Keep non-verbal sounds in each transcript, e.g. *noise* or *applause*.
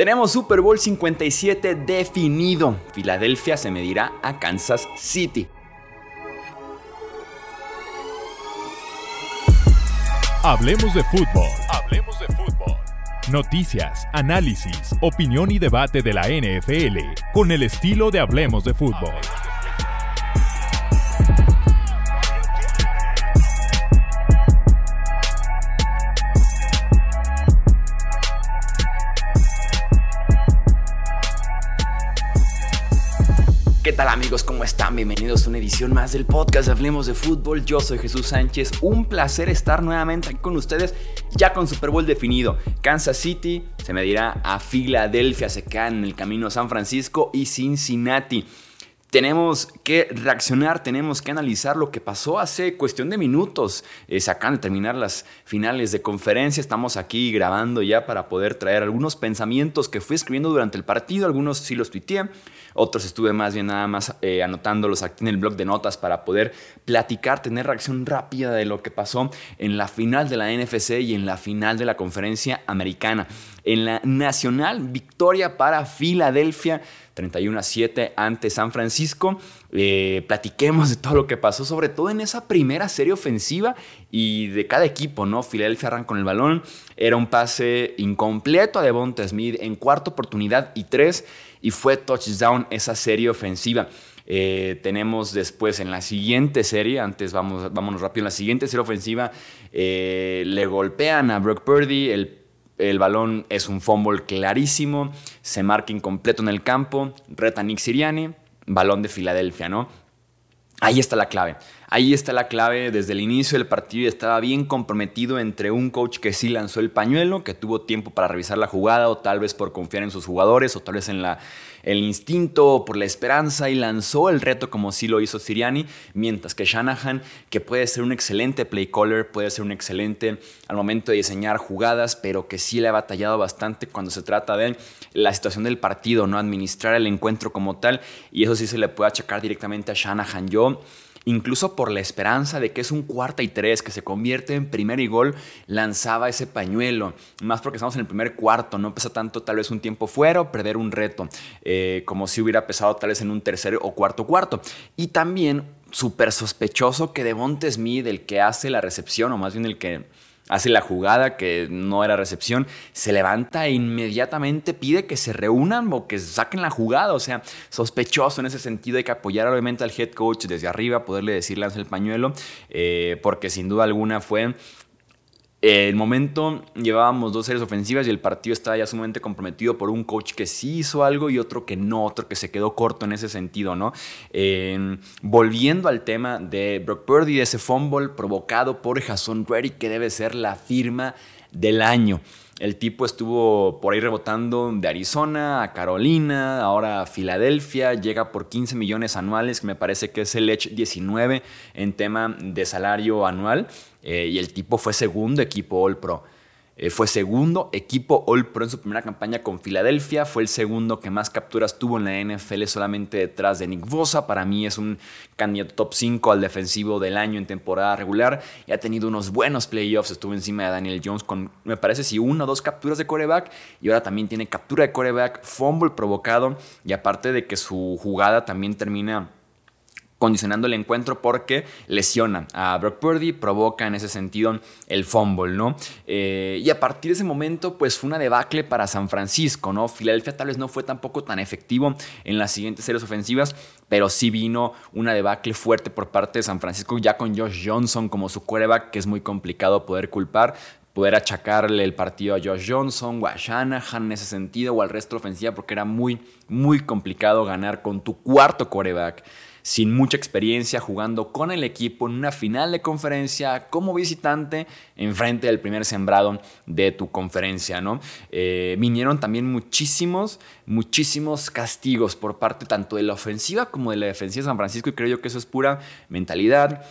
Tenemos Super Bowl 57 definido. Filadelfia se medirá a Kansas City. Hablemos de fútbol. Hablemos de fútbol. Noticias, análisis, opinión y debate de la NFL con el estilo de Hablemos de fútbol. ¿Qué tal amigos? ¿Cómo están? Bienvenidos a una edición más del podcast Hablemos de Fútbol. Yo soy Jesús Sánchez. Un placer estar nuevamente aquí con ustedes ya con Super Bowl definido. Kansas City se medirá a Filadelfia, se quedan en el camino a San Francisco y Cincinnati tenemos que reaccionar, tenemos que analizar lo que pasó hace cuestión de minutos. Eh, se acaban de terminar las finales de conferencia, estamos aquí grabando ya para poder traer algunos pensamientos que fui escribiendo durante el partido, algunos sí los tuiteé, otros estuve más bien nada más eh, anotándolos aquí en el blog de notas para poder platicar, tener reacción rápida de lo que pasó en la final de la NFC y en la final de la conferencia americana. En la nacional, victoria para Filadelfia 31 a 7 ante San Francisco. Eh, platiquemos de todo lo que pasó, sobre todo en esa primera serie ofensiva y de cada equipo, ¿no? Filadelfia arranca con el balón, era un pase incompleto a Devonta Smith en cuarta oportunidad y tres, y fue touchdown esa serie ofensiva. Eh, tenemos después en la siguiente serie, antes vamos, vámonos rápido, en la siguiente serie ofensiva eh, le golpean a Brock Purdy, el el balón es un fumble clarísimo, se marca incompleto en el campo, reta Nick Siriani, balón de Filadelfia, ¿no? Ahí está la clave. Ahí está la clave. Desde el inicio del partido estaba bien comprometido entre un coach que sí lanzó el pañuelo, que tuvo tiempo para revisar la jugada, o tal vez por confiar en sus jugadores, o tal vez en el instinto o por la esperanza, y lanzó el reto como sí lo hizo Siriani. Mientras que Shanahan, que puede ser un excelente play caller, puede ser un excelente al momento de diseñar jugadas, pero que sí le ha batallado bastante cuando se trata de la situación del partido, no administrar el encuentro como tal. Y eso sí se le puede achacar directamente a Shanahan. Yo incluso por la esperanza de que es un cuarta y tres, que se convierte en primer y gol, lanzaba ese pañuelo. Más porque estamos en el primer cuarto, no pesa tanto tal vez un tiempo fuera o perder un reto, eh, como si hubiera pesado tal vez en un tercer o cuarto cuarto. Y también súper sospechoso que Devonte Smith, el que hace la recepción, o más bien el que hace la jugada que no era recepción, se levanta e inmediatamente pide que se reúnan o que saquen la jugada. O sea, sospechoso en ese sentido. Hay que apoyar obviamente al head coach desde arriba, poderle decir lance el pañuelo, eh, porque sin duda alguna fue el momento llevábamos dos series ofensivas y el partido estaba ya sumamente comprometido por un coach que sí hizo algo y otro que no, otro que se quedó corto en ese sentido, ¿no? volviendo al tema de Brock Purdy, de ese fumble provocado por Jason Reddick, que debe ser la firma del año. El tipo estuvo por ahí rebotando de Arizona a Carolina, ahora a Filadelfia, llega por 15 millones anuales, que me parece que es el Edge 19 en tema de salario anual. Eh, y el tipo fue segundo equipo All Pro. Eh, fue segundo equipo All Pro en su primera campaña con Filadelfia. Fue el segundo que más capturas tuvo en la NFL solamente detrás de Nick Bosa. Para mí es un candidato top 5 al defensivo del año en temporada regular. Y ha tenido unos buenos playoffs. Estuvo encima de Daniel Jones con, me parece, si una o dos capturas de coreback. Y ahora también tiene captura de coreback, fumble provocado. Y aparte de que su jugada también termina condicionando el encuentro porque lesiona a Brock Purdy, provoca en ese sentido el fumble, ¿no? Eh, y a partir de ese momento, pues fue una debacle para San Francisco, ¿no? Filadelfia tal vez no fue tampoco tan efectivo en las siguientes series ofensivas, pero sí vino una debacle fuerte por parte de San Francisco, ya con Josh Johnson como su quarterback, que es muy complicado poder culpar poder achacarle el partido a Josh Johnson o a Shanahan en ese sentido o al resto de ofensiva porque era muy, muy complicado ganar con tu cuarto quarterback sin mucha experiencia jugando con el equipo en una final de conferencia como visitante enfrente del primer sembrado de tu conferencia, ¿no? Eh, vinieron también muchísimos, muchísimos castigos por parte tanto de la ofensiva como de la defensiva de San Francisco y creo yo que eso es pura mentalidad.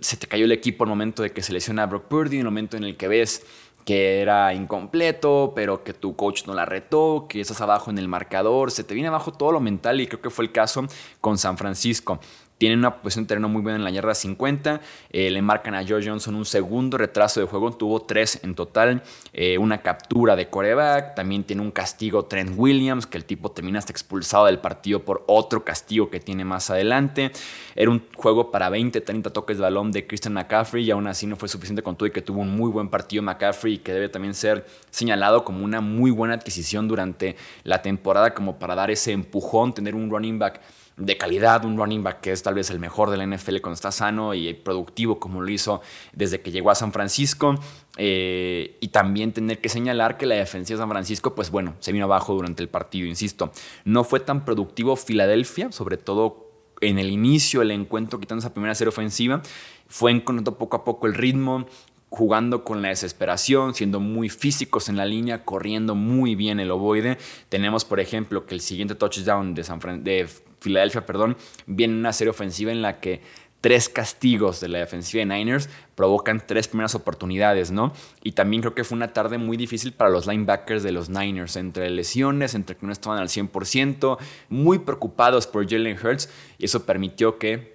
Se te cayó el equipo al momento de que se lesiona a Brock Purdy, en el momento en el que ves que era incompleto, pero que tu coach no la retó, que estás abajo en el marcador, se te viene abajo todo lo mental y creo que fue el caso con San Francisco. Tienen una posición de terreno muy buena en la yarda 50. Eh, le marcan a George Johnson un segundo retraso de juego. Tuvo tres en total. Eh, una captura de coreback. También tiene un castigo Trent Williams, que el tipo termina hasta expulsado del partido por otro castigo que tiene más adelante. Era un juego para 20, 30 toques de balón de Christian McCaffrey y aún así no fue suficiente con todo y que tuvo un muy buen partido McCaffrey que debe también ser señalado como una muy buena adquisición durante la temporada como para dar ese empujón, tener un running back de calidad, un running back que es tal vez el mejor de la NFL cuando está sano y productivo como lo hizo desde que llegó a San Francisco. Eh, y también tener que señalar que la defensa de San Francisco, pues bueno, se vino abajo durante el partido, insisto. No fue tan productivo Filadelfia, sobre todo en el inicio del encuentro, quitando esa primera serie ofensiva. Fue encontrando poco a poco el ritmo, jugando con la desesperación, siendo muy físicos en la línea, corriendo muy bien el ovoide. Tenemos, por ejemplo, que el siguiente touchdown de, San de Filadelfia, perdón, viene una serie ofensiva en la que tres castigos de la defensiva de Niners provocan tres primeras oportunidades, ¿no? Y también creo que fue una tarde muy difícil para los linebackers de los Niners, entre lesiones, entre que no estaban al 100%, muy preocupados por Jalen Hurts, y eso permitió que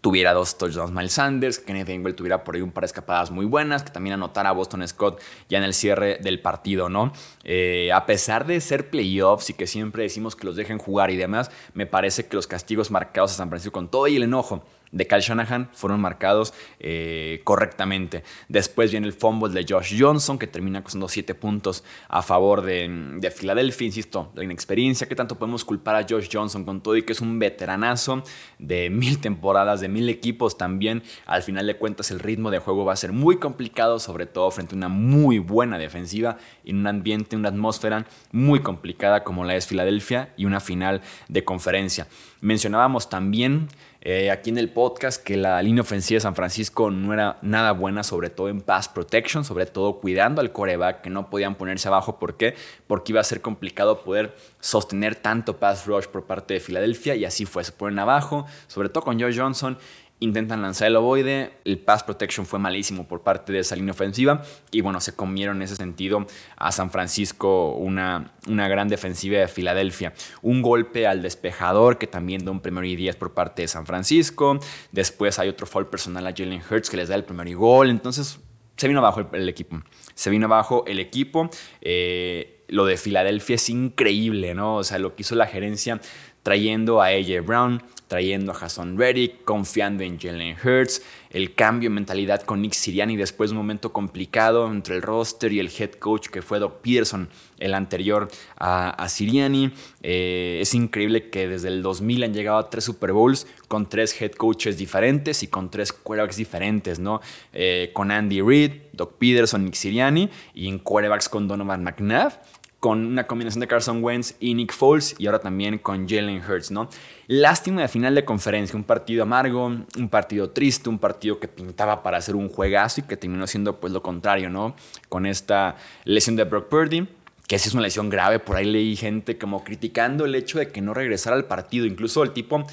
tuviera dos touchdowns Miles Sanders, que Kenneth Gainwell tuviera por ahí un par de escapadas muy buenas, que también anotara a Boston Scott ya en el cierre del partido, ¿no? Eh, a pesar de ser playoffs y que siempre decimos que los dejen jugar y demás, me parece que los castigos marcados a San Francisco con todo y el enojo de Kyle Shanahan fueron marcados eh, correctamente. Después viene el fumble de Josh Johnson, que termina costando 7 puntos a favor de, de Filadelfia. Insisto, la inexperiencia. ¿Qué tanto podemos culpar a Josh Johnson con todo y que es un veteranazo de mil temporadas, de mil equipos también? Al final de cuentas, el ritmo de juego va a ser muy complicado, sobre todo frente a una muy buena defensiva, en un ambiente, una atmósfera muy complicada como la es Filadelfia y una final de conferencia. Mencionábamos también eh, aquí en el podcast que la línea ofensiva de San Francisco no era nada buena, sobre todo en pass protection, sobre todo cuidando al coreback, que no podían ponerse abajo. ¿Por qué? Porque iba a ser complicado poder sostener tanto pass rush por parte de Filadelfia y así fue. Se ponen abajo, sobre todo con Joe Johnson intentan lanzar el ovoide, el pass protection fue malísimo por parte de esa línea ofensiva y bueno, se comieron en ese sentido a San Francisco una, una gran defensiva de Filadelfia. Un golpe al despejador que también da un primero y diez por parte de San Francisco, después hay otro foul personal a Jalen Hurts que les da el primer y gol, entonces se vino abajo el, equipo, se vino abajo el equipo. Eh, lo de Filadelfia es increíble, ¿no? O sea, lo que hizo la gerencia trayendo a AJ Brown, trayendo a Jason Reddick, confiando en Jalen Hurts, el cambio de mentalidad con Nick Siriani después de un momento complicado entre el roster y el head coach que fue Doc Peterson, el anterior a, Siriani. Eh, es increíble que desde el 2000 han llegado a tres Super Bowls con tres head coaches diferentes y con tres quarterbacks diferentes, ¿no? Eh, con Andy Reid, Doc Peterson, Nick Siriani y en quarterbacks con Donovan McNabb con una combinación de Carson Wentz y Nick Foles y ahora también con Jalen Hurts, ¿no? Lástima de final de conferencia, un partido amargo, un partido triste, un partido que pintaba para hacer un juegazo y que terminó siendo pues lo contrario, ¿no? Con esta lesión de Brock Purdy, que sí es una lesión grave, por ahí leí gente como criticando el hecho de que no regresara al partido, incluso el tipo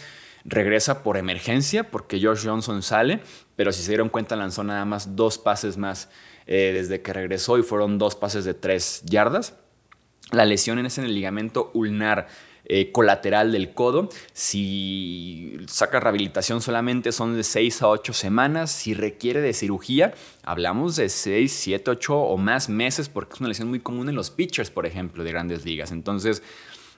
regresa por emergencia porque Josh Johnson sale, pero si se dieron cuenta lanzó nada más dos pases más eh, desde que regresó y fueron dos pases de tres yardas. La lesión es en el ligamento ulnar eh, colateral del codo. Si saca rehabilitación solamente son de 6 a 8 semanas. Si requiere de cirugía, hablamos de 6, 7, 8 o más meses porque es una lesión muy común en los pitchers, por ejemplo, de grandes ligas. Entonces,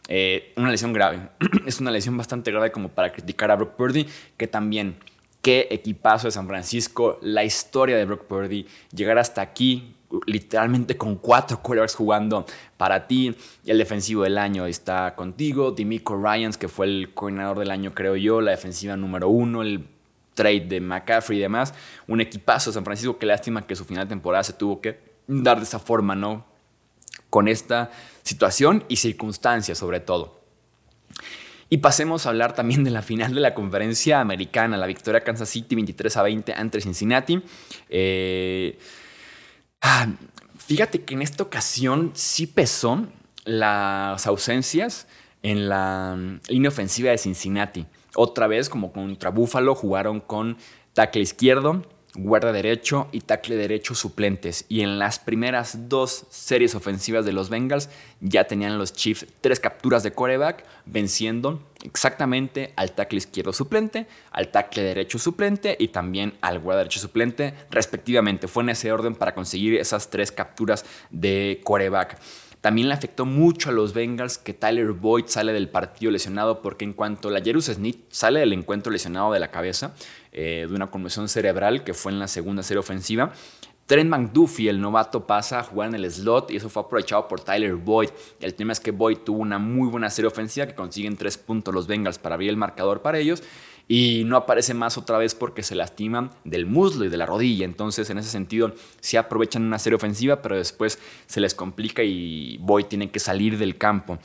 eh, una lesión grave. *clears throat* es una lesión bastante grave como para criticar a Brock Purdy, que también qué equipazo de San Francisco, la historia de Brock Purdy, llegar hasta aquí literalmente con cuatro quarterbacks jugando para ti. El defensivo del año está contigo. Dimico Ryans, que fue el coordinador del año, creo yo. La defensiva número uno. El trade de McCaffrey y demás. Un equipazo San Francisco. Qué lástima que su final de temporada se tuvo que dar de esa forma, ¿no? Con esta situación y circunstancias, sobre todo. Y pasemos a hablar también de la final de la conferencia americana, la victoria Kansas City 23 a 20 ante Cincinnati. Eh, Ah, fíjate que en esta ocasión sí pesó las ausencias en la línea ofensiva de Cincinnati. Otra vez, como contra Buffalo, jugaron con tackle izquierdo, guarda derecho y tackle derecho suplentes. Y en las primeras dos series ofensivas de los Bengals ya tenían los Chiefs tres capturas de coreback, venciendo exactamente al tackle izquierdo suplente, al tackle derecho suplente y también al guarda derecho suplente, respectivamente. Fue en ese orden para conseguir esas tres capturas de coreback. También le afectó mucho a los Bengals que Tyler Boyd sale del partido lesionado porque en cuanto la Jerus Smith sale del encuentro lesionado de la cabeza eh, de una conmoción cerebral que fue en la segunda serie ofensiva, Trent McDuffie, el novato, pasa a jugar en el slot y eso fue aprovechado por Tyler Boyd. El tema es que Boyd tuvo una muy buena serie ofensiva que consiguen tres puntos los Bengals para abrir el marcador para ellos y no aparece más otra vez porque se lastiman del muslo y de la rodilla. Entonces, en ese sentido, sí aprovechan una serie ofensiva, pero después se les complica y Boyd tiene que salir del campo.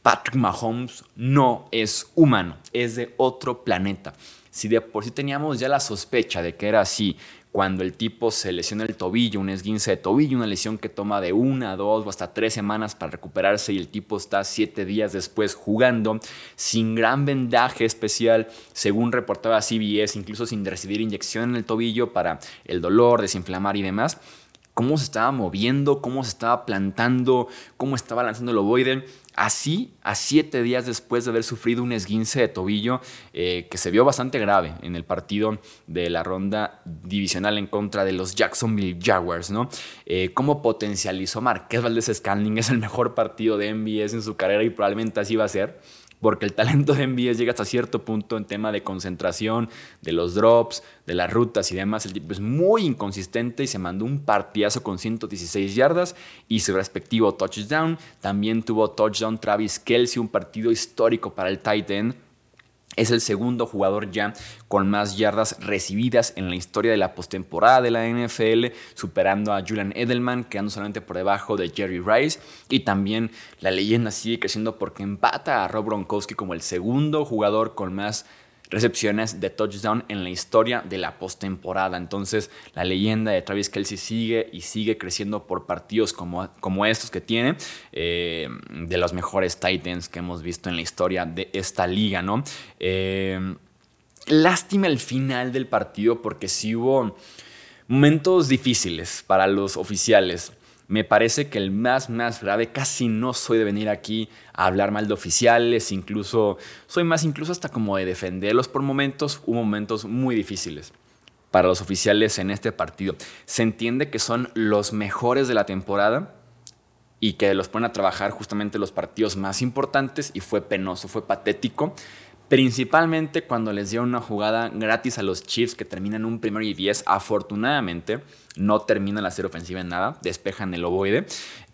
Patrick Mahomes no es humano, es de otro planeta. Si de por sí teníamos ya la sospecha de que era así cuando el tipo se lesiona el tobillo, un esguince de tobillo, una lesión que toma de una, dos o hasta tres semanas para recuperarse y el tipo está siete días después jugando sin gran vendaje especial, según reportaba CBS, incluso sin recibir inyección en el tobillo para el dolor, desinflamar y demás cómo se estaba moviendo, cómo se estaba plantando, cómo estaba lanzando el ovoide. Así, a siete días después de haber sufrido un esguince de tobillo eh, que se vio bastante grave en el partido de la ronda divisional en contra de los Jacksonville Jaguars, ¿no? Eh, cómo potencializó Marqués Valdés Scanling, es el mejor partido de MBS en su carrera y probablemente así va a ser porque el talento de MBS llega hasta cierto punto en tema de concentración, de los drops, de las rutas y demás. El tipo es muy inconsistente y se mandó un partidazo con 116 yardas y su respectivo touchdown. También tuvo touchdown Travis Kelsey, un partido histórico para el tight end es el segundo jugador ya con más yardas recibidas en la historia de la postemporada de la NFL, superando a Julian Edelman, quedando solamente por debajo de Jerry Rice. Y también la leyenda sigue creciendo porque empata a Rob Gronkowski como el segundo jugador con más recepciones de touchdown en la historia de la postemporada. Entonces, la leyenda de Travis Kelsey sigue y sigue creciendo por partidos como, como estos que tiene, eh, de los mejores Titans que hemos visto en la historia de esta liga, ¿no? Eh, lástima el final del partido porque sí hubo momentos difíciles para los oficiales. Me parece que el más, más grave, casi no soy de venir aquí a hablar mal de oficiales, incluso soy más incluso hasta como de defenderlos por momentos, hubo momentos muy difíciles para los oficiales en este partido. Se entiende que son los mejores de la temporada y que los ponen a trabajar justamente los partidos más importantes y fue penoso, fue patético principalmente cuando les dio una jugada gratis a los Chiefs que terminan un primero y diez. Afortunadamente, no terminan la serie ofensiva en nada, despejan el ovoide,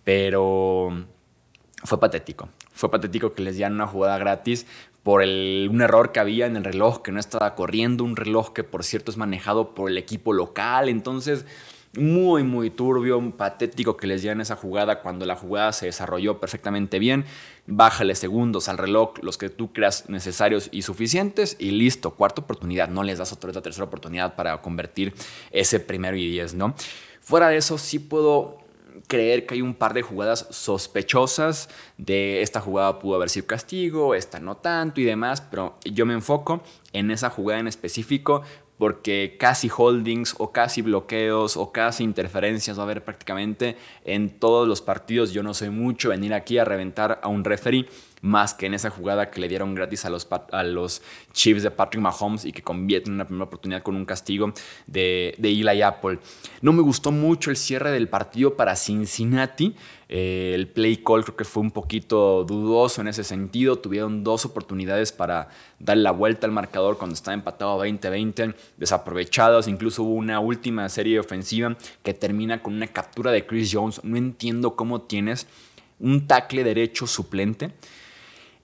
pero fue patético. Fue patético que les dieran una jugada gratis por un error que había en el reloj que no estaba corriendo, un reloj que por cierto es manejado por el equipo local, entonces muy, muy turbio, patético que les dieran esa jugada cuando la jugada se desarrolló perfectamente bien. Bájale segundos al reloj, los que tú creas necesarios y suficientes, y listo, cuarta oportunidad. No les das otra, tercera oportunidad para convertir ese primero y diez, ¿no? Fuera de eso, sí puedo creer que hay un par de jugadas sospechosas de esta jugada pudo haber sido castigo, esta no tanto y demás, pero yo me enfoco en esa jugada en específico porque casi holdings o casi bloqueos o casi interferencias va a haber prácticamente en todos los partidos. Yo no soy mucho venir aquí a reventar a un referee más que en esa jugada que le dieron gratis a los, a los Chiefs de Patrick Mahomes y que convierten una primera oportunidad con un castigo de, de Eli Apple. No me gustó mucho el cierre del partido para Cincinnati. Eh, el play call creo que fue un poquito dudoso en ese sentido. Tuvieron dos oportunidades para dar la vuelta al marcador cuando estaba empatado 20-20, desaprovechados. Incluso hubo una última serie ofensiva que termina con una captura de Chris Jones. No entiendo cómo tienes un tackle derecho suplente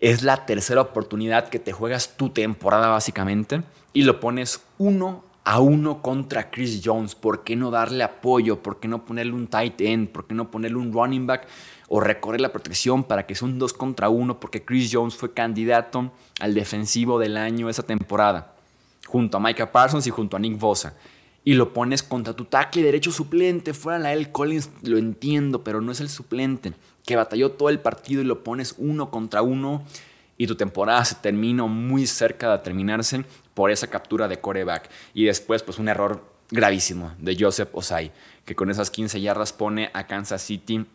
es la tercera oportunidad que te juegas tu temporada básicamente y lo pones uno a uno contra Chris Jones. ¿Por qué no darle apoyo? ¿Por qué no ponerle un tight end? ¿Por qué no ponerle un running back? O recorrer la protección para que sea un dos contra uno porque Chris Jones fue candidato al defensivo del año esa temporada. Junto a Micah Parsons y junto a Nick Bosa. Y lo pones contra tu tackle derecho suplente. Fuera la L. Collins, lo entiendo, pero no es el suplente que batalló todo el partido y lo pones uno contra uno y tu temporada se termina muy cerca de terminarse por esa captura de coreback. Y después, pues un error gravísimo de Joseph Osai, que con esas 15 yardas pone a Kansas City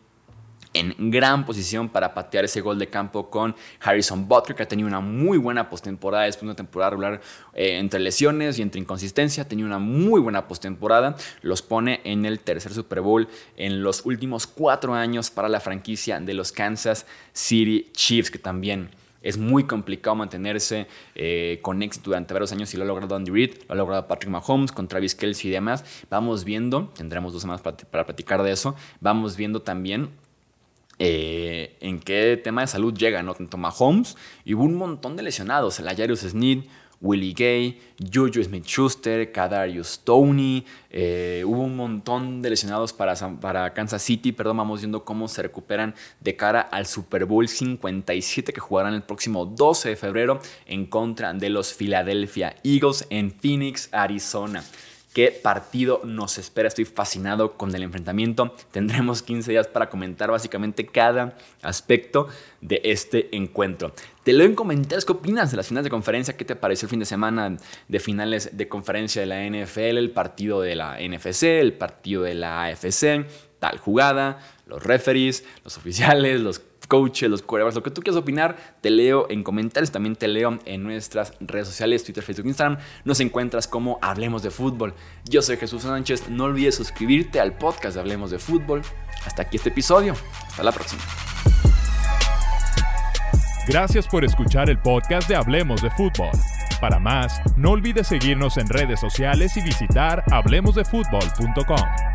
en gran posición para patear ese gol de campo con Harrison Butker, que ha tenido una muy buena postemporada después de una temporada regular eh, entre lesiones y entre inconsistencia. Ha tenido una muy buena postemporada. Los pone en el tercer Super Bowl en los últimos cuatro años para la franquicia de los Kansas City Chiefs, que también es muy complicado mantenerse eh, con éxito durante varios años y lo ha logrado Andy Reid, lo ha logrado Patrick Mahomes con Travis Kelsey y demás. Vamos viendo, tendremos dos semanas para, para platicar de eso, vamos viendo también eh, en qué tema de salud llega, ¿no? Tanto Mahomes y hubo un montón de lesionados, el Ayarius Sneed, Willie Gay, Juju Smith-Schuster, Kadarius Tony, eh, hubo un montón de lesionados para, para Kansas City, perdón, vamos viendo cómo se recuperan de cara al Super Bowl 57 que jugarán el próximo 12 de febrero en contra de los Philadelphia Eagles en Phoenix, Arizona qué partido nos espera. Estoy fascinado con el enfrentamiento. Tendremos 15 días para comentar básicamente cada aspecto de este encuentro. Te leo en comentarios qué opinas de las finales de conferencia, qué te pareció el fin de semana de finales de conferencia de la NFL, el partido de la NFC, el partido de la AFC, tal jugada, los referees, los oficiales, los coaches, los corebacks, lo que tú quieras opinar, te leo en comentarios, también te leo en nuestras redes sociales, Twitter, Facebook, Instagram. Nos encuentras como Hablemos de Fútbol. Yo soy Jesús Sánchez, no olvides suscribirte al podcast de Hablemos de Fútbol. Hasta aquí este episodio, hasta la próxima. Gracias por escuchar el podcast de Hablemos de Fútbol. Para más, no olvides seguirnos en redes sociales y visitar hablemosdefutbol.com.